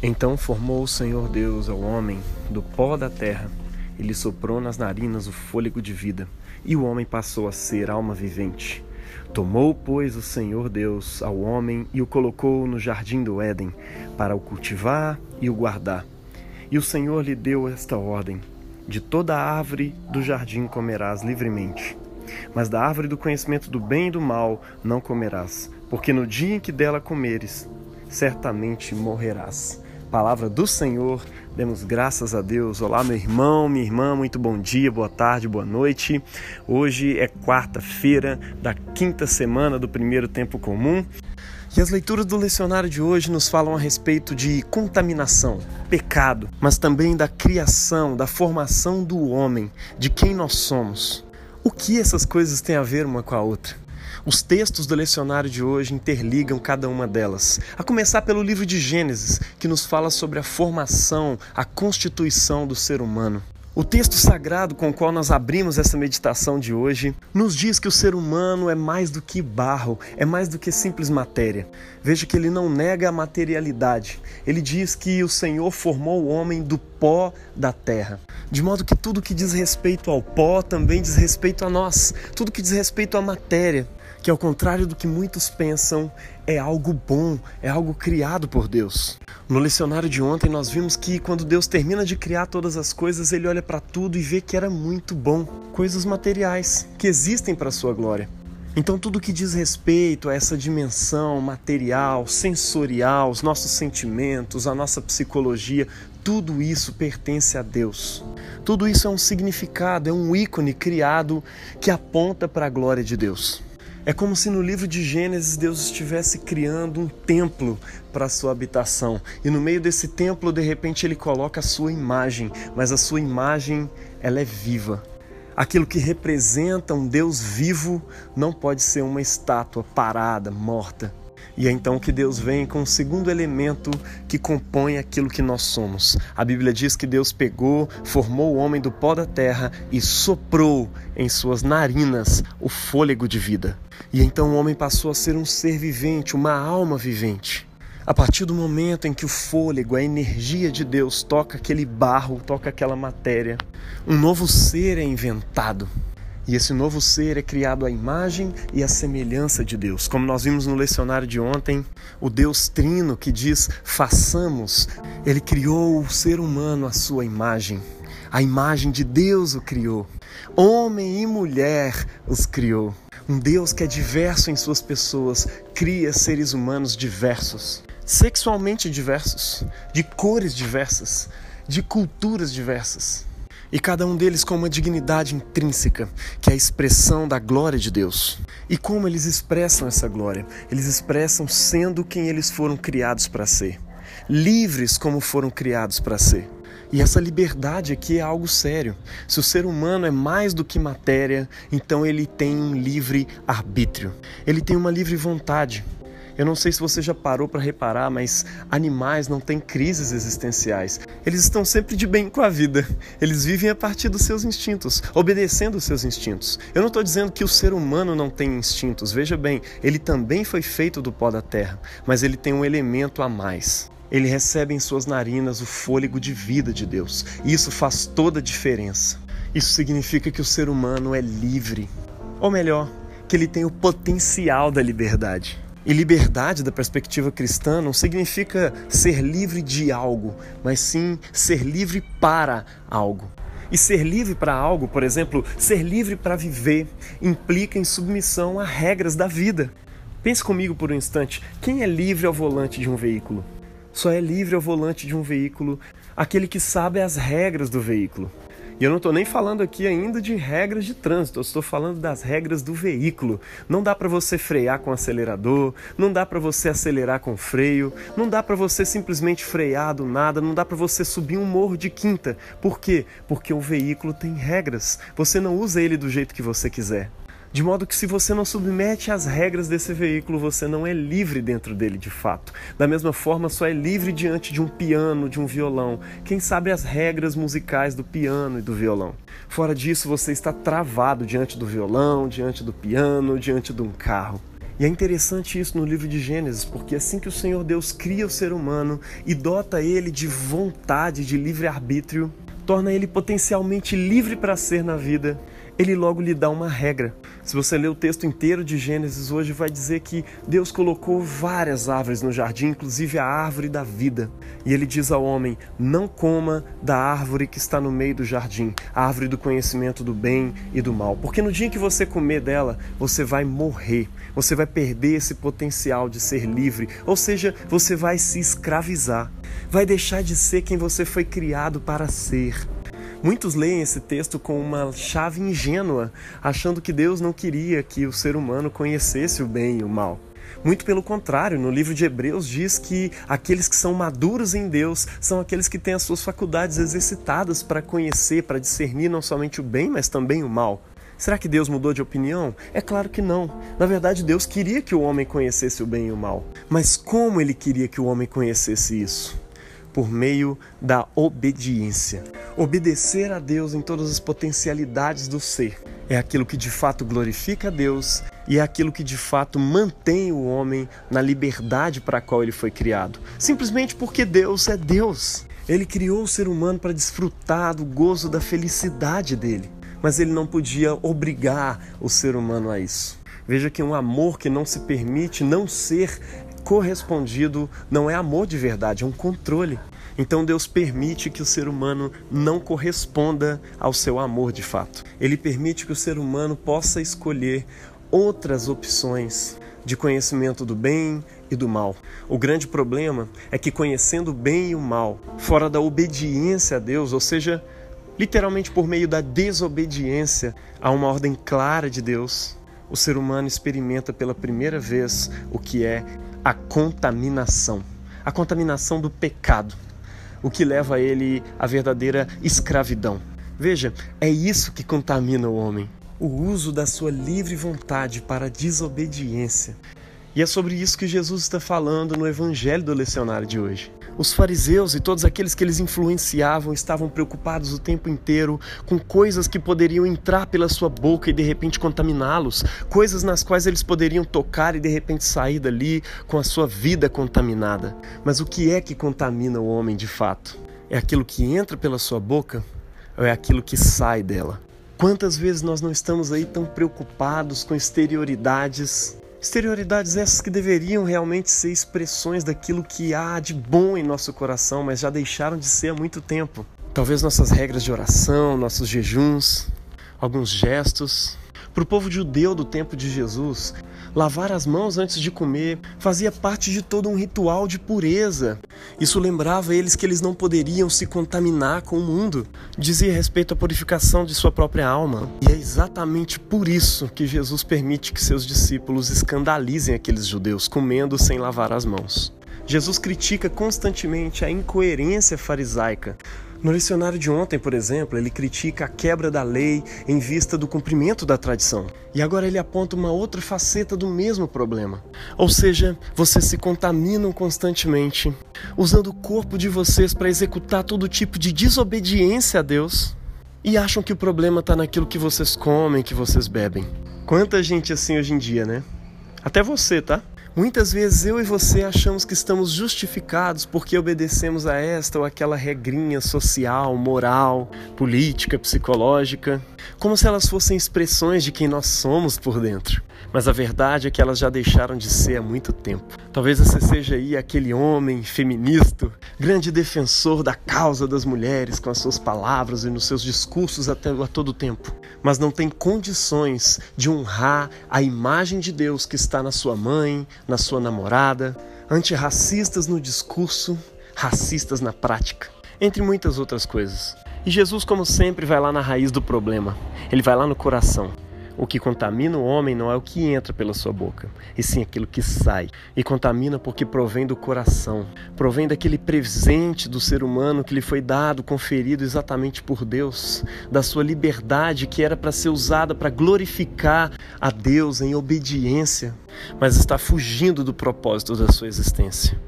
Então formou o Senhor Deus ao homem do pó da terra e lhe soprou nas narinas o fôlego de vida, e o homem passou a ser alma vivente. Tomou, pois, o Senhor Deus ao homem e o colocou no jardim do Éden, para o cultivar e o guardar. E o Senhor lhe deu esta ordem: De toda árvore do jardim comerás livremente, mas da árvore do conhecimento do bem e do mal não comerás, porque no dia em que dela comeres, certamente morrerás. Palavra do Senhor, demos graças a Deus. Olá, meu irmão, minha irmã, muito bom dia, boa tarde, boa noite. Hoje é quarta-feira da quinta semana do primeiro tempo comum. E as leituras do lecionário de hoje nos falam a respeito de contaminação, pecado, mas também da criação, da formação do homem, de quem nós somos. O que essas coisas têm a ver uma com a outra? Os textos do lecionário de hoje interligam cada uma delas, a começar pelo livro de Gênesis, que nos fala sobre a formação, a constituição do ser humano. O texto sagrado com o qual nós abrimos essa meditação de hoje nos diz que o ser humano é mais do que barro, é mais do que simples matéria. Veja que ele não nega a materialidade. Ele diz que o Senhor formou o homem do pó da terra. De modo que tudo que diz respeito ao pó também diz respeito a nós, tudo que diz respeito à matéria que ao contrário do que muitos pensam, é algo bom, é algo criado por Deus. No lecionário de ontem nós vimos que quando Deus termina de criar todas as coisas, ele olha para tudo e vê que era muito bom, coisas materiais que existem para sua glória. Então, tudo que diz respeito a essa dimensão material, sensorial, os nossos sentimentos, a nossa psicologia, tudo isso pertence a Deus. Tudo isso é um significado, é um ícone criado que aponta para a glória de Deus. É como se no livro de Gênesis Deus estivesse criando um templo para a sua habitação. E no meio desse templo, de repente, ele coloca a sua imagem, mas a sua imagem, ela é viva. Aquilo que representa um Deus vivo não pode ser uma estátua parada, morta. E é então que Deus vem com o segundo elemento que compõe aquilo que nós somos. A Bíblia diz que Deus pegou, formou o homem do pó da terra e soprou em suas narinas o fôlego de vida. E então o homem passou a ser um ser vivente, uma alma vivente. A partir do momento em que o fôlego, a energia de Deus toca aquele barro, toca aquela matéria, um novo ser é inventado. E esse novo ser é criado à imagem e à semelhança de Deus. Como nós vimos no lecionário de ontem, o Deus Trino que diz façamos, ele criou o ser humano à sua imagem. A imagem de Deus o criou. Homem e mulher os criou. Um Deus que é diverso em suas pessoas cria seres humanos diversos, sexualmente diversos, de cores diversas, de culturas diversas e cada um deles com uma dignidade intrínseca, que é a expressão da glória de Deus. E como eles expressam essa glória? Eles expressam sendo quem eles foram criados para ser, livres como foram criados para ser. E essa liberdade aqui é algo sério. Se o ser humano é mais do que matéria, então ele tem um livre arbítrio. Ele tem uma livre vontade. Eu não sei se você já parou para reparar, mas animais não têm crises existenciais. Eles estão sempre de bem com a vida. Eles vivem a partir dos seus instintos, obedecendo os seus instintos. Eu não estou dizendo que o ser humano não tem instintos. Veja bem, ele também foi feito do pó da terra, mas ele tem um elemento a mais. Ele recebe em suas narinas o fôlego de vida de Deus. E isso faz toda a diferença. Isso significa que o ser humano é livre. Ou melhor, que ele tem o potencial da liberdade. E liberdade, da perspectiva cristã, não significa ser livre de algo, mas sim ser livre para algo. E ser livre para algo, por exemplo, ser livre para viver, implica em submissão a regras da vida. Pense comigo por um instante: quem é livre ao volante de um veículo? Só é livre ao volante de um veículo aquele que sabe as regras do veículo. E eu não estou nem falando aqui ainda de regras de trânsito, eu estou falando das regras do veículo. Não dá para você frear com acelerador, não dá para você acelerar com freio, não dá para você simplesmente frear do nada, não dá para você subir um morro de quinta. Por quê? Porque o veículo tem regras. Você não usa ele do jeito que você quiser. De modo que, se você não submete às regras desse veículo, você não é livre dentro dele de fato. Da mesma forma, só é livre diante de um piano, de um violão. Quem sabe as regras musicais do piano e do violão. Fora disso, você está travado diante do violão, diante do piano, diante de um carro. E é interessante isso no livro de Gênesis, porque assim que o Senhor Deus cria o ser humano e dota ele de vontade, de livre-arbítrio, torna ele potencialmente livre para ser na vida, ele logo lhe dá uma regra. Se você ler o texto inteiro de Gênesis hoje, vai dizer que Deus colocou várias árvores no jardim, inclusive a árvore da vida. E ele diz ao homem: Não coma da árvore que está no meio do jardim, a árvore do conhecimento do bem e do mal. Porque no dia que você comer dela, você vai morrer, você vai perder esse potencial de ser livre, ou seja, você vai se escravizar, vai deixar de ser quem você foi criado para ser. Muitos leem esse texto com uma chave ingênua, achando que Deus não queria que o ser humano conhecesse o bem e o mal. Muito pelo contrário, no livro de Hebreus diz que aqueles que são maduros em Deus são aqueles que têm as suas faculdades exercitadas para conhecer, para discernir não somente o bem, mas também o mal. Será que Deus mudou de opinião? É claro que não. Na verdade, Deus queria que o homem conhecesse o bem e o mal. Mas como ele queria que o homem conhecesse isso? Por meio da obediência. Obedecer a Deus em todas as potencialidades do ser é aquilo que de fato glorifica a Deus e é aquilo que de fato mantém o homem na liberdade para a qual ele foi criado. Simplesmente porque Deus é Deus. Ele criou o ser humano para desfrutar do gozo da felicidade dele, mas ele não podia obrigar o ser humano a isso. Veja que um amor que não se permite não ser correspondido não é amor de verdade, é um controle. Então Deus permite que o ser humano não corresponda ao seu amor de fato. Ele permite que o ser humano possa escolher outras opções de conhecimento do bem e do mal. O grande problema é que conhecendo o bem e o mal, fora da obediência a Deus, ou seja, literalmente por meio da desobediência a uma ordem clara de Deus, o ser humano experimenta pela primeira vez o que é a contaminação, a contaminação do pecado, o que leva ele à verdadeira escravidão. Veja, é isso que contamina o homem. O uso da sua livre vontade para desobediência. E é sobre isso que Jesus está falando no Evangelho do Lecionário de hoje. Os fariseus e todos aqueles que eles influenciavam estavam preocupados o tempo inteiro com coisas que poderiam entrar pela sua boca e de repente contaminá-los, coisas nas quais eles poderiam tocar e de repente sair dali com a sua vida contaminada. Mas o que é que contamina o homem de fato? É aquilo que entra pela sua boca ou é aquilo que sai dela? Quantas vezes nós não estamos aí tão preocupados com exterioridades Exterioridades essas que deveriam realmente ser expressões daquilo que há de bom em nosso coração, mas já deixaram de ser há muito tempo. Talvez nossas regras de oração, nossos jejuns, alguns gestos. Para o povo judeu do tempo de Jesus, lavar as mãos antes de comer fazia parte de todo um ritual de pureza. Isso lembrava eles que eles não poderiam se contaminar com o mundo. Dizia respeito à purificação de sua própria alma. E é exatamente por isso que Jesus permite que seus discípulos escandalizem aqueles judeus comendo sem lavar as mãos. Jesus critica constantemente a incoerência farisaica no lecionário de ontem, por exemplo, ele critica a quebra da lei em vista do cumprimento da tradição. E agora ele aponta uma outra faceta do mesmo problema. Ou seja, vocês se contaminam constantemente, usando o corpo de vocês para executar todo tipo de desobediência a Deus e acham que o problema está naquilo que vocês comem, que vocês bebem. Quanta gente assim hoje em dia, né? Até você, tá? Muitas vezes eu e você achamos que estamos justificados porque obedecemos a esta ou aquela regrinha social, moral, política, psicológica, como se elas fossem expressões de quem nós somos por dentro. Mas a verdade é que elas já deixaram de ser há muito tempo. Talvez você seja aí aquele homem feminista, grande defensor da causa das mulheres com as suas palavras e nos seus discursos até a todo tempo, mas não tem condições de honrar a imagem de Deus que está na sua mãe, na sua namorada, antirracistas no discurso, racistas na prática, entre muitas outras coisas. E Jesus, como sempre, vai lá na raiz do problema. Ele vai lá no coração. O que contamina o homem não é o que entra pela sua boca, e sim aquilo que sai. E contamina porque provém do coração, provém daquele presente do ser humano que lhe foi dado, conferido exatamente por Deus, da sua liberdade que era para ser usada para glorificar a Deus em obediência, mas está fugindo do propósito da sua existência.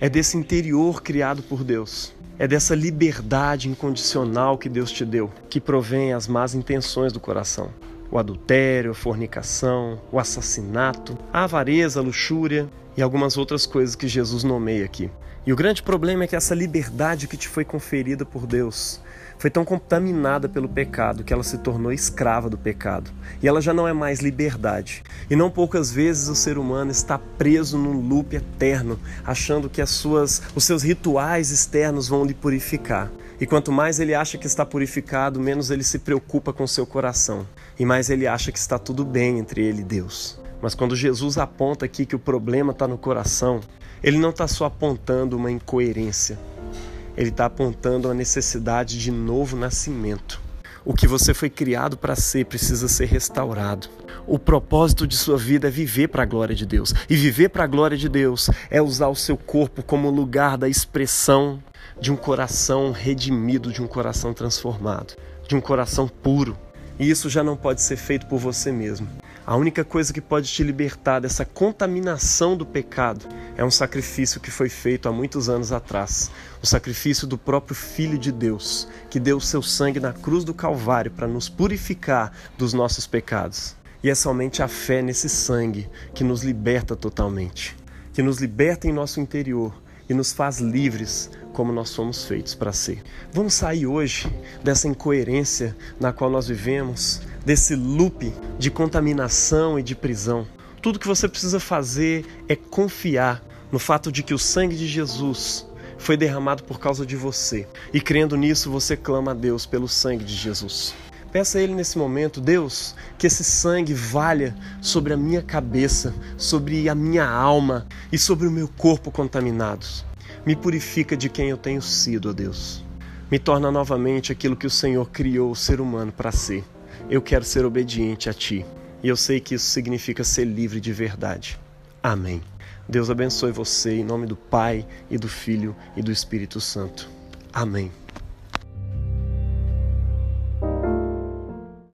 É desse interior criado por Deus é dessa liberdade incondicional que Deus te deu que provém as más intenções do coração. O adultério, a fornicação, o assassinato, a avareza, a luxúria e algumas outras coisas que Jesus nomeia aqui. E o grande problema é que essa liberdade que te foi conferida por Deus foi tão contaminada pelo pecado que ela se tornou escrava do pecado. E ela já não é mais liberdade. E não poucas vezes o ser humano está preso num loop eterno, achando que as suas, os seus rituais externos vão lhe purificar. E quanto mais ele acha que está purificado, menos ele se preocupa com seu coração. E mais ele acha que está tudo bem entre ele e Deus. Mas quando Jesus aponta aqui que o problema está no coração, ele não está só apontando uma incoerência, ele está apontando a necessidade de novo nascimento. O que você foi criado para ser precisa ser restaurado. O propósito de sua vida é viver para a glória de Deus. E viver para a glória de Deus é usar o seu corpo como lugar da expressão de um coração redimido, de um coração transformado, de um coração puro. E isso já não pode ser feito por você mesmo. A única coisa que pode te libertar dessa contaminação do pecado é um sacrifício que foi feito há muitos anos atrás o sacrifício do próprio Filho de Deus, que deu o seu sangue na cruz do Calvário para nos purificar dos nossos pecados. E é somente a fé nesse sangue que nos liberta totalmente, que nos liberta em nosso interior e nos faz livres como nós somos feitos para ser. Vamos sair hoje dessa incoerência na qual nós vivemos, desse loop de contaminação e de prisão. Tudo que você precisa fazer é confiar no fato de que o sangue de Jesus foi derramado por causa de você. E crendo nisso, você clama a Deus pelo sangue de Jesus. Peça a Ele nesse momento, Deus, que esse sangue valha sobre a minha cabeça, sobre a minha alma e sobre o meu corpo contaminados. Me purifica de quem eu tenho sido, ó Deus. Me torna novamente aquilo que o Senhor criou o ser humano para ser. Eu quero ser obediente a Ti. E eu sei que isso significa ser livre de verdade. Amém. Deus abençoe você em nome do Pai e do Filho e do Espírito Santo. Amém.